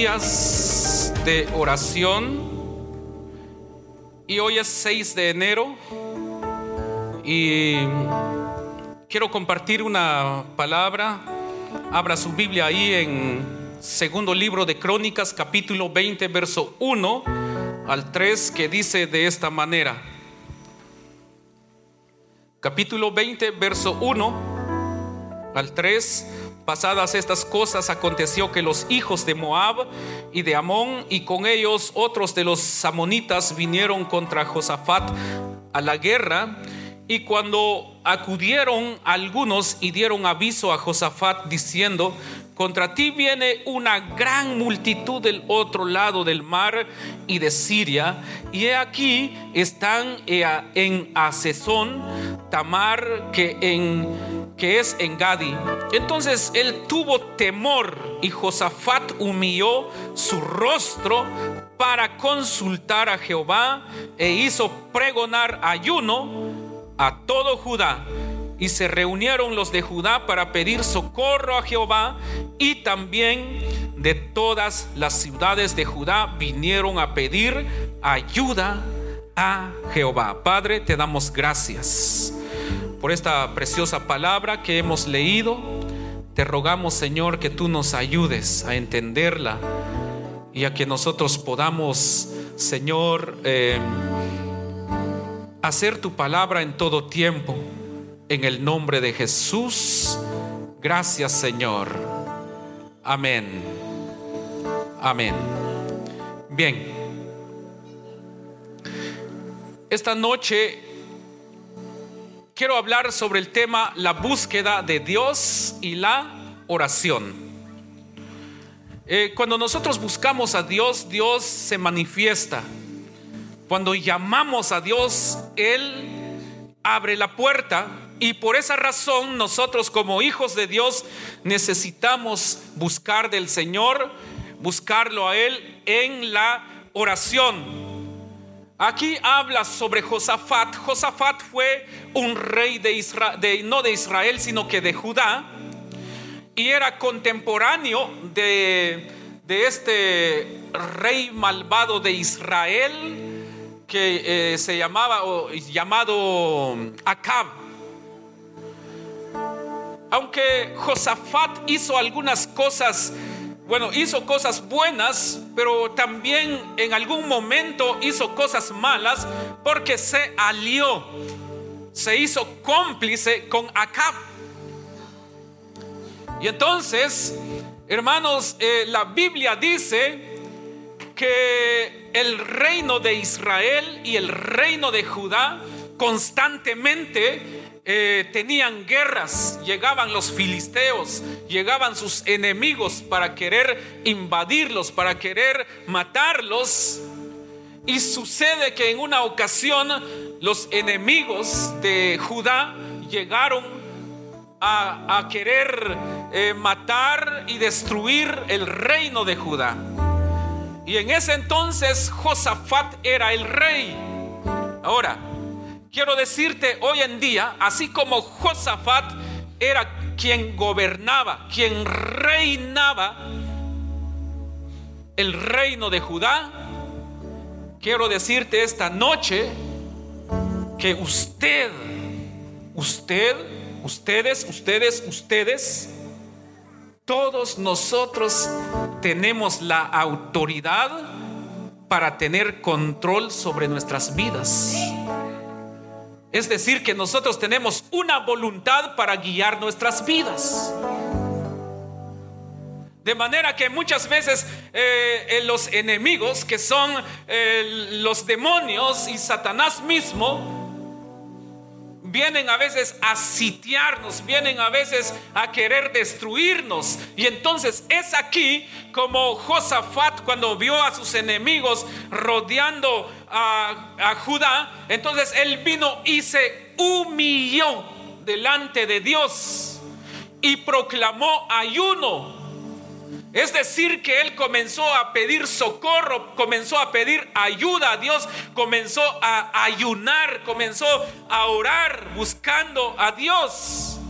De oración y hoy es 6 de enero y quiero compartir una palabra. Abra su Biblia ahí en segundo libro de Crónicas capítulo 20 verso 1 al 3 que dice de esta manera. Capítulo 20 verso 1 al 3 Pasadas estas cosas aconteció que los hijos de Moab y de Amón y con ellos otros de los amonitas vinieron contra Josafat a la guerra. Y cuando acudieron algunos y dieron aviso a Josafat diciendo, contra ti viene una gran multitud del otro lado del mar y de Siria, y he aquí están en Asesón, Tamar, que en que es en Gadi. Entonces él tuvo temor y Josafat humilló su rostro para consultar a Jehová e hizo pregonar ayuno a todo Judá. Y se reunieron los de Judá para pedir socorro a Jehová y también de todas las ciudades de Judá vinieron a pedir ayuda a Jehová. Padre, te damos gracias por esta preciosa palabra que hemos leído. Te rogamos, Señor, que tú nos ayudes a entenderla y a que nosotros podamos, Señor, eh, hacer tu palabra en todo tiempo. En el nombre de Jesús. Gracias, Señor. Amén. Amén. Bien. Esta noche quiero hablar sobre el tema la búsqueda de Dios y la oración. Eh, cuando nosotros buscamos a Dios, Dios se manifiesta. Cuando llamamos a Dios, Él abre la puerta y por esa razón nosotros como hijos de Dios necesitamos buscar del Señor, buscarlo a Él en la oración. Aquí habla sobre Josafat. Josafat fue un rey de Israel, no de Israel, sino que de Judá. Y era contemporáneo de, de este rey malvado de Israel que eh, se llamaba o, llamado Acab. Aunque Josafat hizo algunas cosas bueno, hizo cosas buenas, pero también en algún momento hizo cosas malas porque se alió, se hizo cómplice con Acab. Y entonces, hermanos, eh, la Biblia dice que el reino de Israel y el reino de Judá constantemente eh, tenían guerras, llegaban los filisteos, llegaban sus enemigos para querer invadirlos, para querer matarlos. Y sucede que en una ocasión los enemigos de Judá llegaron a, querer eh, matar y destruir el reino de Judá. Y en ese entonces Josafat era el rey. Ahora, quiero decirte hoy en día, así como Josafat era quien gobernaba, quien reinaba el reino de Judá, quiero decirte esta noche que usted, usted, ustedes, ustedes, ustedes, todos nosotros tenemos la autoridad para tener control sobre nuestras vidas. Es decir, que nosotros tenemos una voluntad para guiar nuestras vidas. De manera que muchas veces eh, los enemigos, que son eh, los demonios y Satanás mismo, vienen a veces a sitiarnos, vienen a veces a querer destruirnos. Y entonces es aquí como Josafat cuando vio a sus enemigos rodeando a, a Judá, entonces él vino y se humilló delante de Dios y proclamó ayuno es decir, que él comenzó a pedir socorro, comenzó a pedir ayuda a Dios, comenzó a ayunar, comenzó a orar buscando a Dios.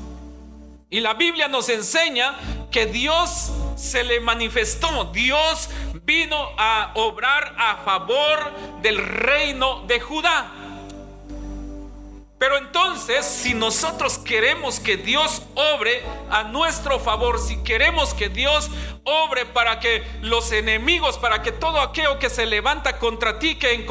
Y la Biblia nos enseña que Dios se le manifestó, Dios vino a obrar a favor del reino de Judá. Pero entonces, si nosotros queremos que Dios obre a nuestro favor, si queremos que Dios obre para que los enemigos, para que todo aquello que se levanta contra ti, que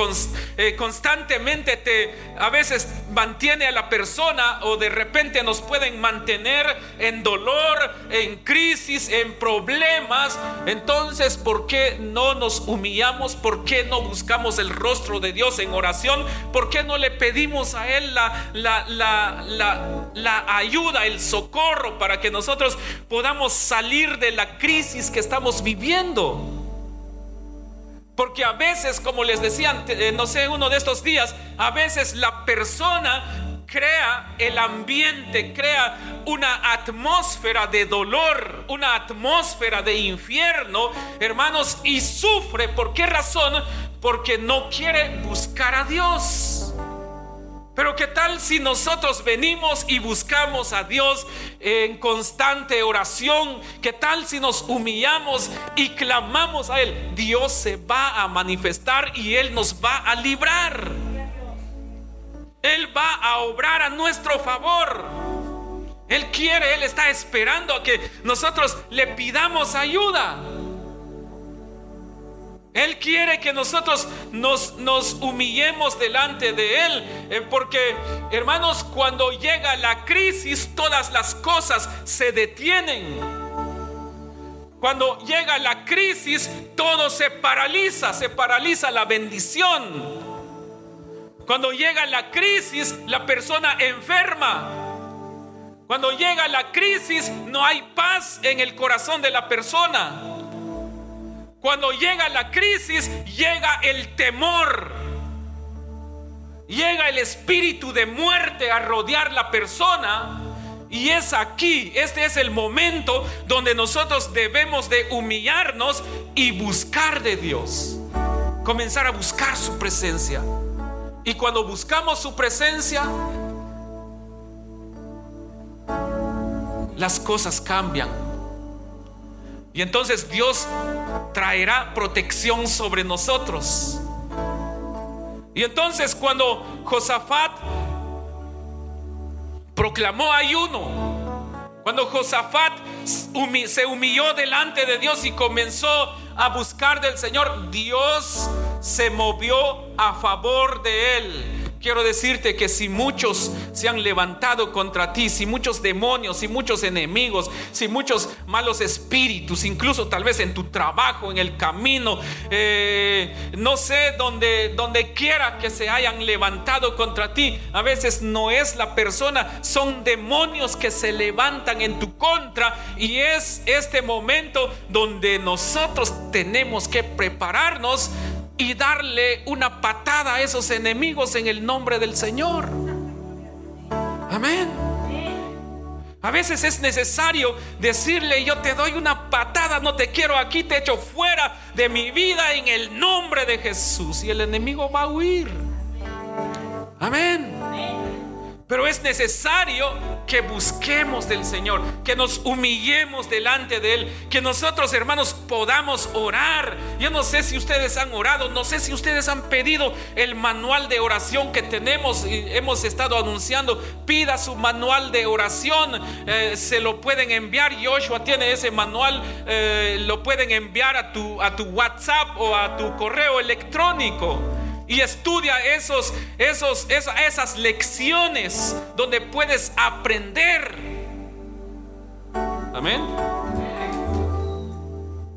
eh, constantemente te a veces mantiene a la persona o de repente nos pueden mantener en dolor, en crisis, en problemas, entonces, ¿por qué no nos humillamos? ¿Por qué no buscamos el rostro de Dios en oración? ¿Por qué no le pedimos a Él la, la, la, la ayuda, el socorro para que nosotros podamos salir de la crisis? Que estamos viviendo. Porque a veces, como les decía, eh, no sé, uno de estos días, a veces la persona crea el ambiente, crea una atmósfera de dolor, una atmósfera de infierno, hermanos, y sufre. ¿Por qué razón? Porque no quiere buscar a Dios. Pero ¿qué tal si nosotros venimos y buscamos a Dios en constante oración? ¿Qué tal si nos humillamos y clamamos a Él? Dios se va a manifestar y Él nos va a librar. Él va a obrar a nuestro favor. Él quiere, Él está esperando a que nosotros le pidamos ayuda. Él quiere que nosotros nos, humillemos delante de Él. Eh, porque, hermanos, cuando llega la crisis, todas las cosas se detienen. Cuando llega la crisis, todo se paraliza, se paraliza la bendición. Cuando llega la crisis, la persona enferma. Cuando llega la crisis, no hay paz en el corazón de la persona. Cuando llega la crisis, llega el temor. Llega el espíritu de muerte a rodear la persona. Y es aquí, este es el momento donde nosotros debemos de humillarnos y buscar de Dios. Comenzar a buscar su presencia. Y cuando buscamos su presencia, las cosas cambian. Y entonces Dios traerá protección sobre nosotros. Y entonces cuando Josafat proclamó ayuno, cuando Josafat se humilló delante de Dios y comenzó a buscar del Señor, Dios se movió a favor de él. Quiero decirte que si muchos se han levantado contra ti, si muchos demonios, si muchos enemigos, si muchos malos espíritus, incluso tal vez en tu trabajo, en el camino, eh, no sé, donde, donde quiera que se hayan levantado contra ti, a veces no es la persona, son demonios que se levantan en tu contra y es este momento donde nosotros tenemos que prepararnos y darle una patada a esos enemigos en el nombre del Señor. Amén. A veces es necesario decirle, yo te doy una patada, no te quiero aquí, te echo fuera de mi vida en el nombre de Jesús. Y el enemigo va a huir. Amén. Pero es necesario que busquemos del Señor, que nos humillemos delante de Él, que nosotros hermanos podamos orar. Yo no sé si ustedes han orado, no sé si ustedes han pedido el manual de oración que tenemos y hemos estado anunciando. Pida su manual de oración, eh, se lo pueden enviar. Joshua tiene ese manual, eh, lo pueden enviar a tu, a tu WhatsApp o a tu correo electrónico y estudia esos, esos, esas lecciones donde puedes aprender. Amén.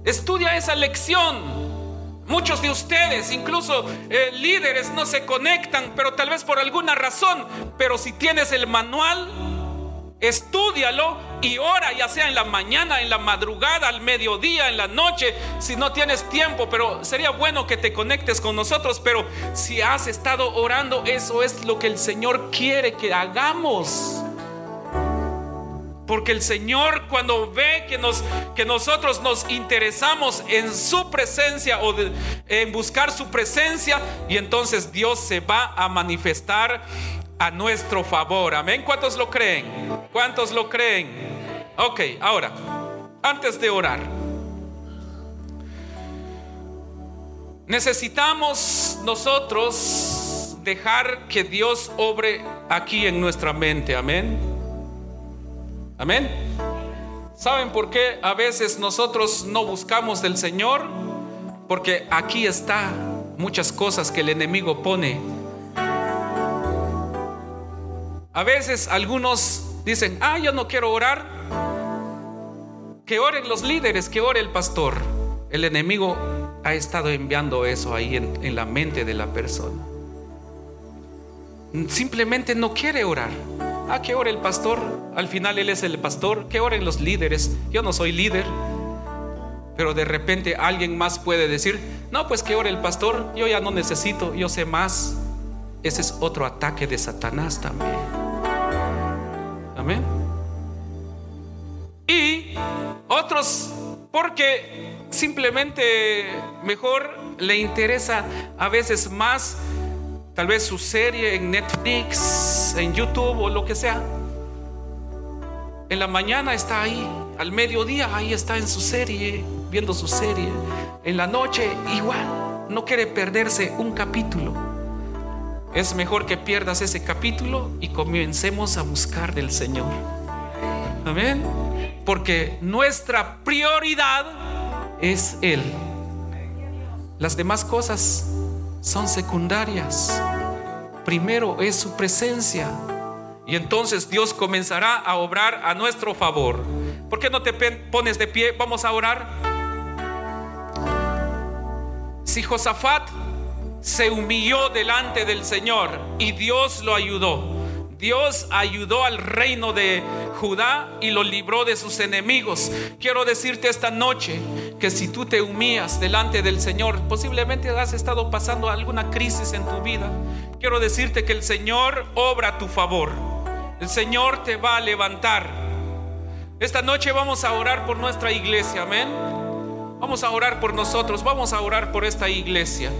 Estudia esa lección. Muchos de ustedes, incluso eh, líderes, no se conectan, pero tal vez por alguna razón. Pero si tienes el manual, Estúdialo y ora, ya sea en la mañana, en la madrugada, al mediodía, en la noche, si no tienes tiempo, pero sería bueno que te conectes con nosotros, pero si has estado orando, eso es lo que el Señor quiere que hagamos. Porque el Señor cuando ve que, nos, que nosotros nos interesamos en su presencia o en buscar su presencia, y entonces Dios se va a manifestar a nuestro favor. Amén. ¿Cuántos lo creen? ¿Cuántos lo creen? Ok, ahora, antes de orar, necesitamos nosotros dejar que Dios obre aquí en nuestra mente. Amén. Amén. ¿Saben por qué a veces nosotros no buscamos del Señor? Porque aquí está muchas cosas que el enemigo pone a veces algunos dicen, ah, yo no quiero orar. Que oren los líderes, que ore el pastor. El enemigo ha estado enviando eso ahí en, la mente de la persona. Simplemente no quiere orar. Ah, que ore el pastor. Al final él es el pastor. Que oren los líderes. Yo no soy líder. Pero de repente alguien más puede decir, no, pues que ore el pastor. Yo ya no necesito, yo sé más. Ese es otro ataque de Satanás también. Amén. Y otros porque simplemente mejor le interesa a veces más tal vez su serie en Netflix, en YouTube o lo que sea. En la mañana está ahí, al mediodía ahí está en su serie, viendo su serie. En la noche igual, no quiere perderse un capítulo. Es mejor que pierdas ese capítulo y comencemos a buscar del Señor. Amén. Porque nuestra prioridad es Él. Las demás cosas son secundarias. Primero es su presencia. Y entonces Dios comenzará a obrar a nuestro favor. ¿Por qué no te pones de pie? Vamos a orar. Si Josafat se humilló delante del Señor y Dios lo ayudó. Dios ayudó al reino de Judá y lo libró de sus enemigos. Quiero decirte esta noche que si tú te humillas delante del Señor, posiblemente has estado pasando alguna crisis en tu vida. Quiero decirte que el Señor obra a tu favor. El Señor te va a levantar. Esta noche vamos a orar por nuestra iglesia, amén. Vamos a orar por nosotros, vamos a orar por esta iglesia.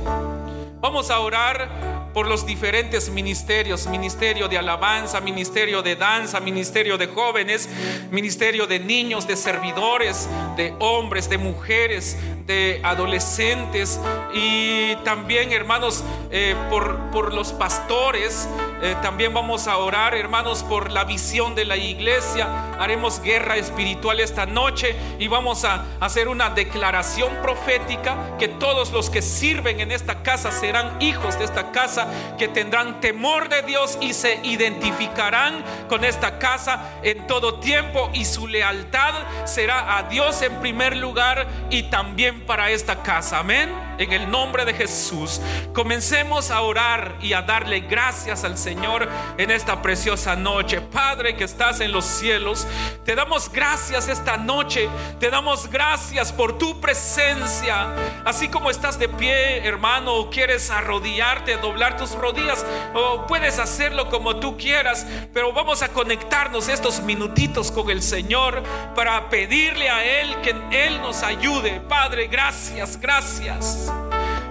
Vamos a orar por los diferentes ministerios, ministerio de alabanza, ministerio de danza, ministerio de jóvenes, ministerio de niños, de servidores, de hombres, de mujeres, de adolescentes y también hermanos eh, por, por, los pastores. Eh, también vamos a orar hermanos por la visión de la iglesia. Haremos guerra espiritual esta noche y vamos a hacer una declaración profética que todos los que sirven en esta casa serán hijos de esta casa, que tendrán temor de Dios y se identificarán con esta casa en todo tiempo y su lealtad será a Dios en primer lugar y también para esta casa. Amén en el nombre de Jesús, comencemos a orar y a darle gracias al Señor en esta preciosa noche. Padre que estás en los cielos, te damos gracias esta noche, te damos gracias por tu presencia. Así como estás de pie, hermano, o quieres arrodillarte, doblar tus rodillas, o puedes hacerlo como tú quieras, pero vamos a conectarnos estos minutitos con el Señor para pedirle a Él que Él nos ayude. Padre, gracias, gracias.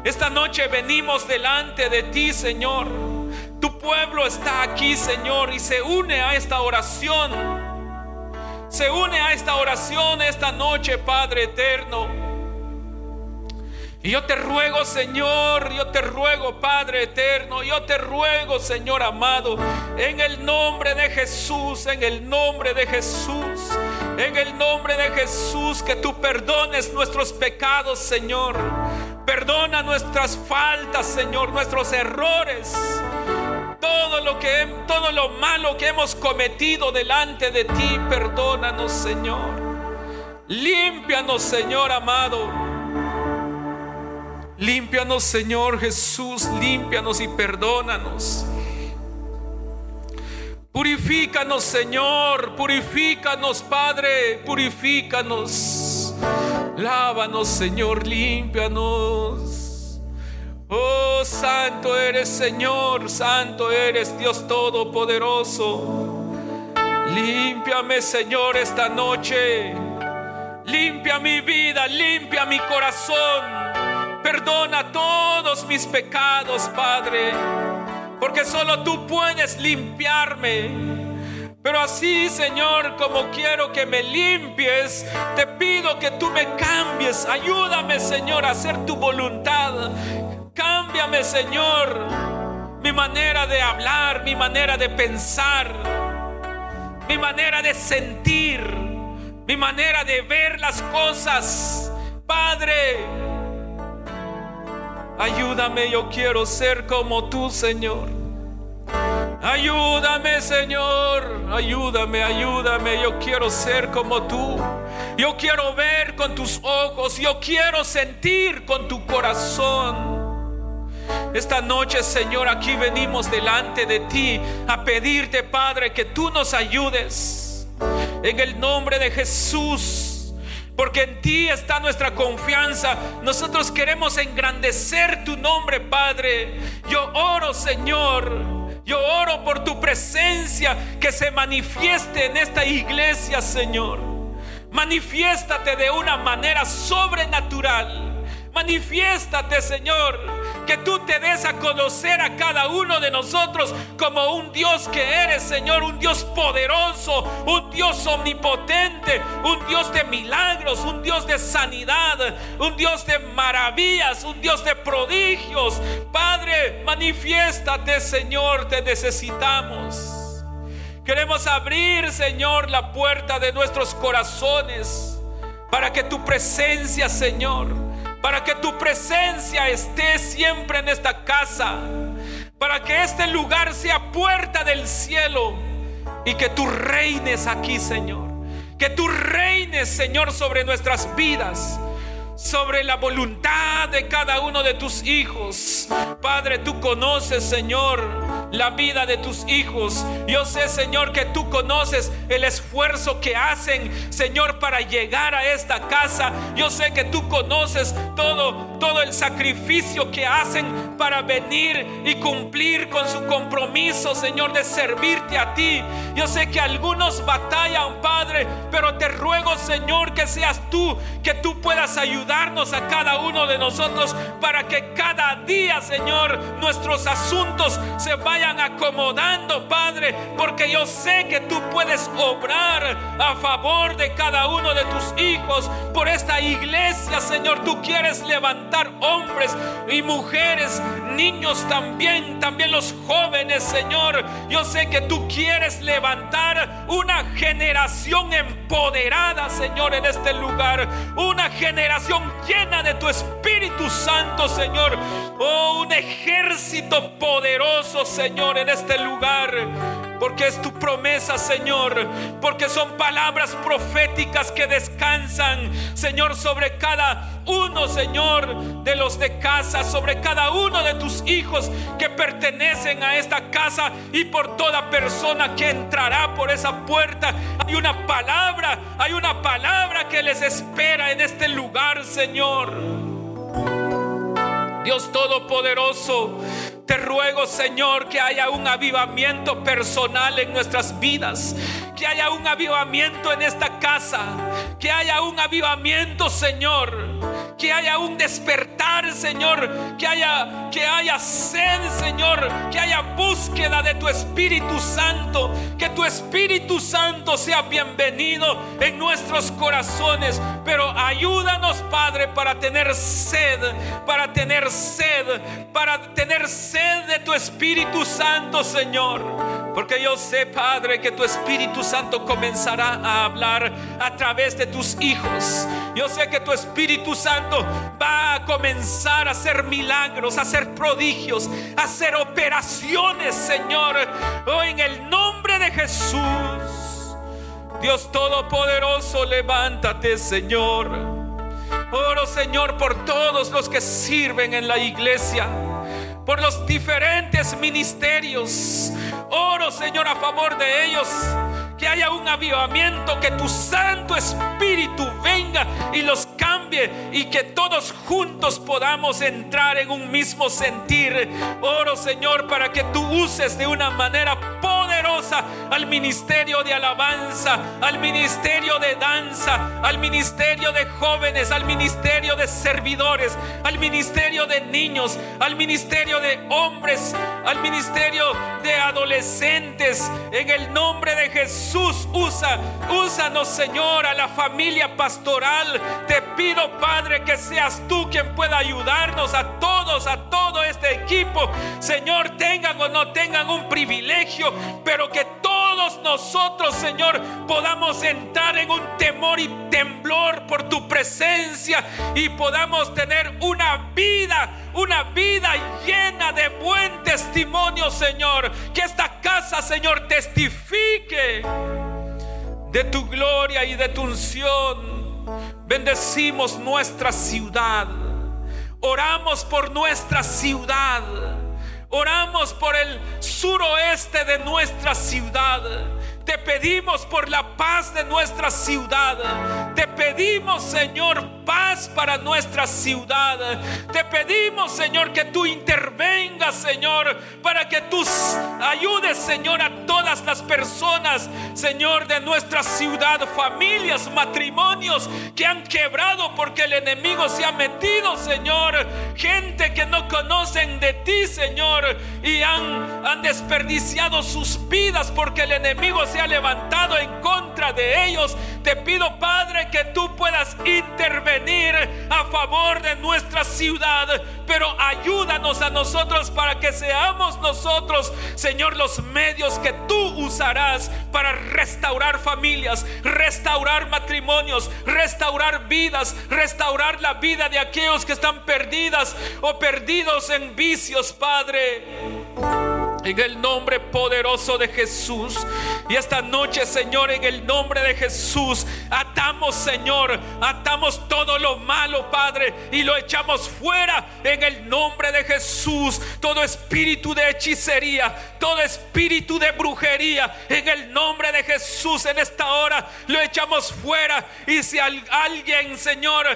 Esta noche venimos delante de ti, Señor. Tu pueblo está aquí, Señor, y se une a esta oración. Se une a esta oración esta noche, Padre eterno. Y yo te ruego, Señor, yo te ruego, Padre eterno, yo te ruego, Señor amado, en el nombre de Jesús, en el nombre de Jesús, en el nombre de Jesús, que tú perdones nuestros pecados, Señor. Perdona nuestras faltas, Señor, nuestros errores. Todo lo que todo lo malo que hemos cometido delante de ti, perdónanos, Señor. Límpianos, Señor amado. Límpianos, Señor Jesús, límpianos y perdónanos. Purifícanos, Señor, purifícanos, Padre, purifícanos. Lávanos, Señor, límpianos. Oh, santo eres, Señor, santo eres, Dios Todopoderoso. Límpiame, Señor, esta noche. Limpia mi vida, limpia mi corazón. Perdona todos mis pecados, Padre, porque solo tú puedes limpiarme. Pero así, Señor, como quiero que me limpies, te pido que tú me cambies. Ayúdame, Señor, a hacer tu voluntad. Cámbiame, Señor, mi manera de hablar, mi manera de pensar, mi manera de sentir, mi manera de ver las cosas. Padre, Ayúdame, yo quiero ser como tú, Señor. Ayúdame, Señor. Ayúdame, ayúdame. Yo quiero ser como tú. Yo quiero ver con tus ojos. Yo quiero sentir con tu corazón. Esta noche, Señor, aquí venimos delante de ti a pedirte, Padre, que tú nos ayudes. En el nombre de Jesús porque en ti está nuestra confianza. Nosotros queremos engrandecer tu nombre, Padre. Yo oro, Señor. Yo oro por tu presencia que se manifieste en esta iglesia, Señor. Manifiéstate de una manera sobrenatural. Manifiéstate, Señor que tú te des a conocer a cada uno de nosotros como un Dios que eres, Señor, un Dios poderoso, un Dios omnipotente, un Dios de milagros, un Dios de sanidad, un Dios de maravillas, un Dios de prodigios. Padre, manifiéstate, Señor, te necesitamos. Queremos abrir, Señor, la puerta de nuestros corazones para que tu presencia, Señor, para que tu presencia esté siempre en esta casa, para que este lugar sea puerta del cielo y que tú reines aquí, Señor. Que tú reines, Señor, sobre nuestras vidas sobre la voluntad de cada uno de tus hijos. Padre, tú conoces, Señor, la vida de tus hijos. Yo sé, Señor, que tú conoces el esfuerzo que hacen, Señor, para llegar a esta casa. Yo sé que tú conoces todo, todo el sacrificio que hacen para venir y cumplir con su compromiso, Señor, de servirte a ti. Yo sé que algunos batallan, Padre, pero te ruego, Señor, que seas tú, que tú puedas ayudar darnos a cada uno de nosotros para que cada día, Señor, nuestros asuntos se vayan acomodando, Padre, porque yo sé que tú puedes obrar a favor de cada uno de tus hijos por esta iglesia, Señor. Tú quieres levantar hombres y mujeres, niños también, también los jóvenes, Señor. Yo sé que tú quieres levantar una generación empoderada, Señor, en este lugar. Una generación llena de tu Espíritu Santo, Señor. Oh, un ejército poderoso, Señor, en este lugar. porque es tu promesa, Señor, porque son palabras proféticas que descansan, Señor, sobre cada uno, Señor, de los de casa, sobre cada uno de tus hijos que pertenecen a esta casa y por toda persona que entrará por esa puerta. Hay una palabra, hay una palabra que les espera en este lugar, Señor. Dios Todopoderoso, te ruego, Señor, que haya un avivamiento personal en nuestras vidas, que haya un avivamiento en esta casa, que haya un avivamiento, Señor, que haya un despertar, Señor, que haya que haya sed, Señor, que haya búsqueda de tu Espíritu Santo, que tu Espíritu Santo sea bienvenido en nuestros corazones, pero ayúdanos, Padre, para tener sed, para tener sed, para tener sed de tu Espíritu Santo, Señor. Porque yo sé, Padre, que tu Espíritu Santo comenzará a hablar a través de tus hijos. Yo sé que tu Espíritu Santo va a comenzar a hacer milagros, a hacer prodigios, a hacer operaciones, Señor. Oh, en el nombre de Jesús. Dios Todopoderoso, levántate, Señor. Oro, Señor, por todos los que sirven en la iglesia por los diferentes ministerios. Oro, Señor, a favor de ellos. Que haya un avivamiento, que tu Santo Espíritu venga y los cambie y que todos juntos podamos entrar en un mismo sentir. Oro, Señor, para que tú uses de una manera al ministerio de alabanza, al ministerio de danza, al ministerio de jóvenes, al ministerio de servidores, al ministerio de niños, al ministerio de hombres, al ministerio de adolescentes. En el nombre de Jesús, usa, úsanos, Señor, a la familia pastoral. Te pido, Padre, que seas tú quien pueda ayudarnos a todos, a todo este equipo. Señor, tengan o no tengan un privilegio, pero que todos nosotros, Señor, podamos entrar en un temor y temblor por tu presencia y podamos tener una vida, una vida llena de buen testimonio, Señor. Que esta casa, Señor, testifique de tu gloria y de tu unción. Bendecimos nuestra ciudad. Oramos por nuestra ciudad. Oramos por el suroeste de nuestra ciudad. Te pedimos por la paz de nuestra ciudad. Te pedimos, Señor, paz para nuestra ciudad. Te pedimos, Señor, que tú intervengas, Señor, para que tú ayudes, Señor, a todas las personas, Señor, de nuestra ciudad, familias, matrimonios que han quebrado porque el enemigo se ha metido, Señor. Gente que no conocen de ti, Señor, y han, han desperdiciado sus vidas porque el enemigo se ha levantado en contra de ellos. Te pido, Padre, que tú puedas intervenir a favor de nuestra ciudad, pero ayúdanos a nosotros para que seamos nosotros, Señor, los medios que tú usarás para restaurar familias, restaurar matrimonios, restaurar vidas, restaurar la vida de aquellos que están perdidas o perdidos en vicios, Padre. En el nombre poderoso de Jesús. Y esta noche, Señor, en el nombre de Jesús, atamos, Señor, atamos todo lo malo, Padre, y lo echamos fuera en el nombre de Jesús. Todo espíritu de hechicería, todo espíritu de brujería, en el nombre de Jesús, en esta hora, lo echamos fuera. Y si alguien, Señor,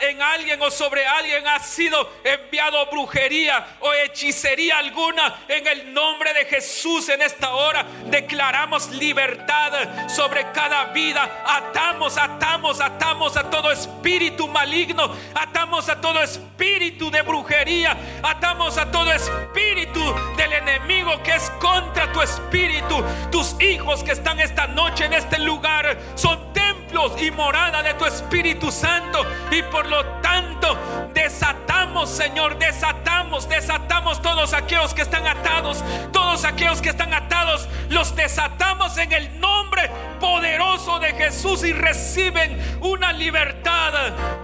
en alguien o sobre alguien ha sido enviado brujería o hechicería alguna, en el nombre de Jesús en esta hora declaramos libertad sobre cada vida. Atamos, atamos, atamos a todo espíritu maligno, atamos a todo espíritu de brujería, atamos a todo espíritu del enemigo que es contra tu espíritu. Tus hijos que están esta noche en este lugar son y morada de tu Espíritu Santo y por lo tanto desatamos, Señor, desatamos, desatamos todos aquellos que están atados, todos aquellos que están atados, los desatamos en el nombre poderoso de Jesús y reciben una libertad.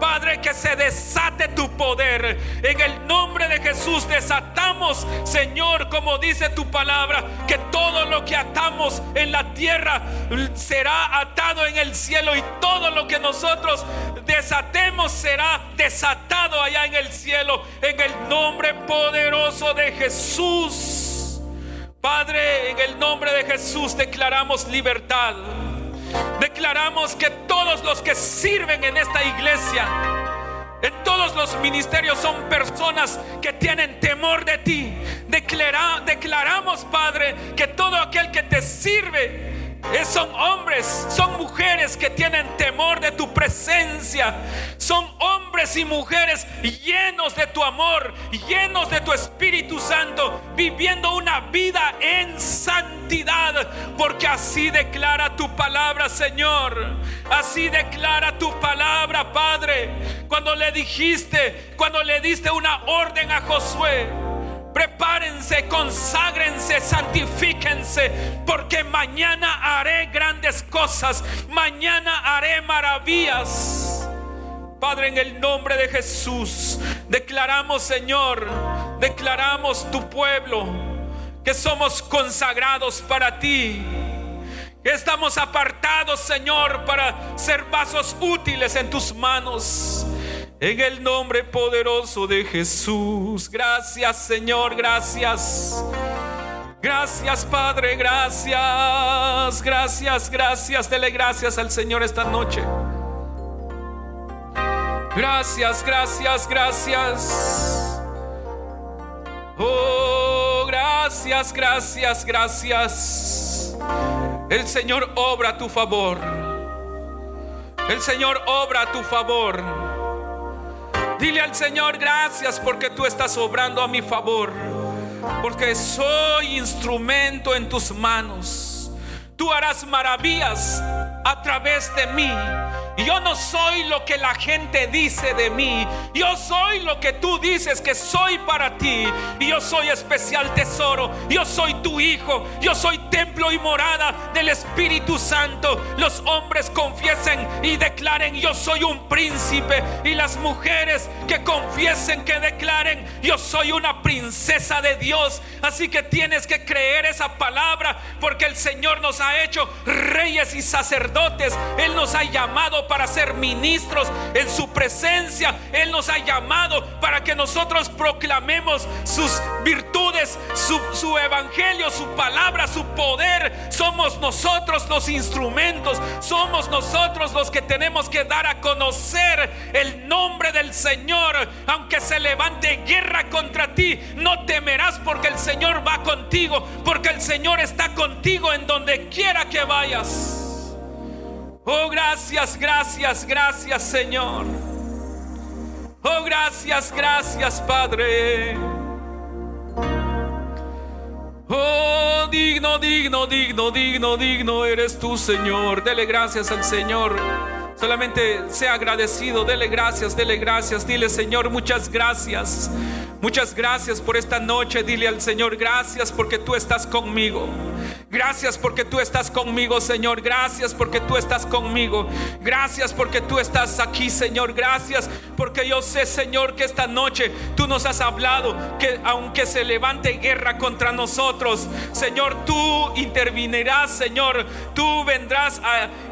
Padre, que se desate tu poder. En el nombre de Jesús desatamos, Señor, como dice tu palabra, que todo lo que atamos en la tierra será atado en el cielo y todo lo que nosotros desatemos será desatado allá en el cielo. En el nombre poderoso de Jesús. Padre, en el nombre de Jesús declaramos libertad. Declaramos que todos los que sirven en esta iglesia, en todos los ministerios son personas que tienen temor de ti. declaramos, Padre, que todo aquel que te sirve son hombres, son mujeres que tienen temor de tu presencia. Son hombres y mujeres llenos de tu amor, llenos de tu Espíritu Santo, viviendo una vida en santidad. Porque así declara tu palabra, Señor. Así declara tu palabra, Padre. Cuando le dijiste, cuando le diste una orden a Josué Prepárense, conságrense, santifíquense, porque mañana haré grandes cosas, mañana haré maravillas. Padre, en el nombre de Jesús, declaramos, Señor, declaramos tu pueblo, que somos consagrados para ti. Que estamos apartados, Señor, para ser vasos útiles en tus manos. En el nombre poderoso de Jesús. Gracias Señor, gracias. Gracias Padre, gracias. Gracias, gracias. Dele gracias al Señor esta noche. Gracias, gracias, gracias. Oh, gracias, gracias, gracias. El Señor obra tu favor. El Señor obra tu favor. Dile al Señor gracias porque tú estás obrando a mi favor. Porque soy instrumento en tus manos. Tú harás maravillas a través de mí. Yo no soy lo que la gente dice de mí. Yo soy lo que tú dices que soy para ti. Yo soy especial tesoro. Yo soy tu hijo. Yo soy templo y morada del Espíritu Santo. Los hombres confiesen y declaren, yo soy un príncipe. Y las mujeres que confiesen, que declaren, yo soy una princesa de Dios. Así que tienes que creer esa palabra porque el Señor nos ha hecho reyes y sacerdotes. Él nos ha llamado para ser ministros en su presencia. Él nos ha llamado para que nosotros proclamemos sus virtudes, su, evangelio, su palabra, su poder. Somos nosotros los instrumentos. Somos nosotros los que tenemos que dar a conocer el nombre del Señor. Aunque se levante guerra contra ti, no temerás porque el Señor va contigo. Porque el Señor está contigo en donde quiera que vayas. Oh, gracias, gracias, gracias Señor. Oh, gracias, gracias Padre. Oh, digno, digno, digno, digno, digno eres tú Señor. Dele gracias al Señor. Solamente sea agradecido, dele gracias, dele gracias, dile Señor, muchas gracias. Muchas gracias por esta noche, dile al Señor, gracias porque tú estás conmigo. Gracias porque tú estás conmigo, Señor. Gracias porque tú estás conmigo. Gracias porque tú estás aquí, Señor. Gracias porque yo sé, Señor, que esta noche tú nos has hablado que aunque se levante guerra contra nosotros, Señor, tú intervinirás, Señor. Tú vendrás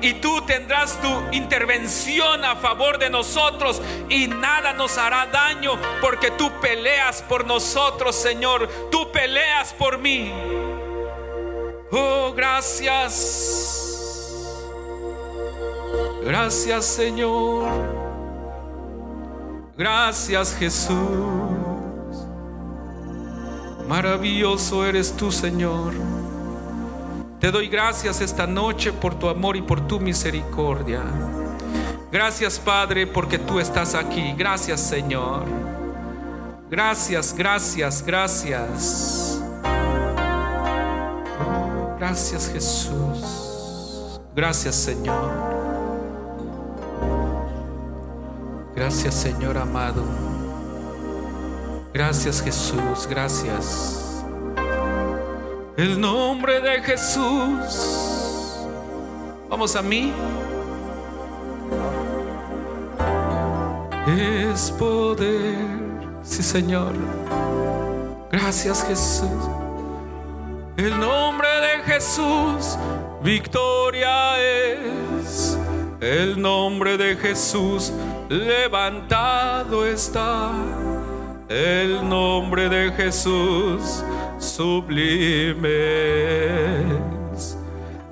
y tú tendrás tu intervención a favor de nosotros y nada nos hará daño porque tú peleas por nosotros, Señor. Tú peleas por mí. Oh, gracias. Gracias Señor. Gracias Jesús. Maravilloso eres tú Señor. Te doy gracias esta noche por tu amor y por tu misericordia. Gracias Padre porque tú estás aquí. Gracias Señor. Gracias, gracias, gracias. Gracias Jesús. Gracias Señor. Gracias Señor amado. Gracias Jesús. Gracias. El nombre de Jesús. Vamos a mí. Es poder. Sí Señor. Gracias Jesús. El nombre de Jesús, victoria es. El nombre de Jesús, levantado está. El nombre de Jesús, sublime es.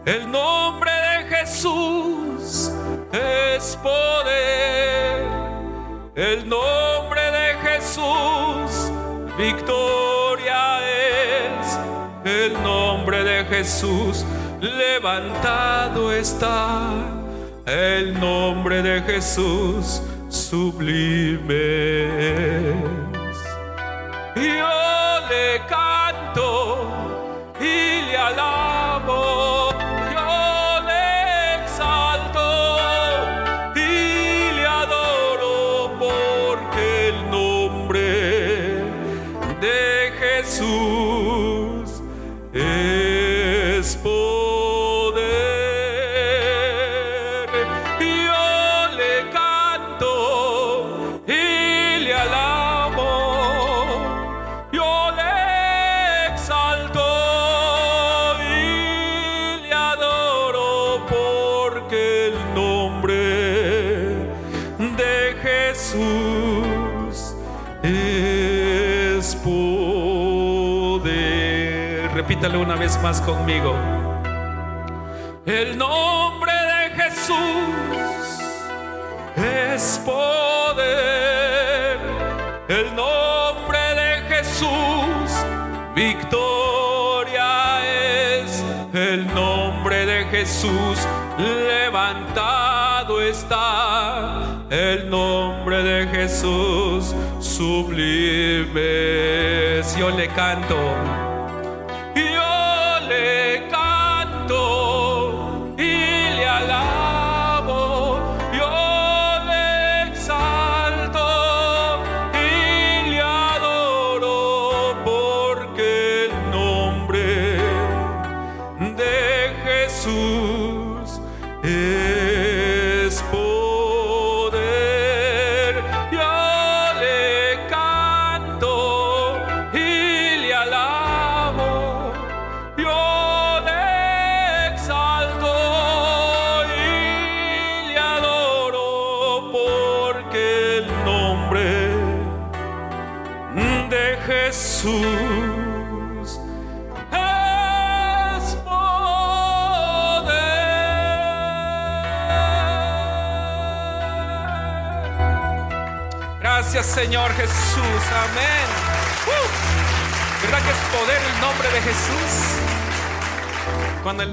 El nombre de Jesús es poder. El nombre de Jesús, victoria. El nombre de Jesús, levantado está. El nombre de Jesús, sublime. Yo le una vez más conmigo. El nombre de Jesús es poder. El nombre de Jesús, victoria es. El nombre de Jesús, levantado está. El nombre de Jesús, sublime. Yo le canto. Jesús Señor Jesús, amén. ¿Verdad que es poder el nombre de Jesús? Cuando el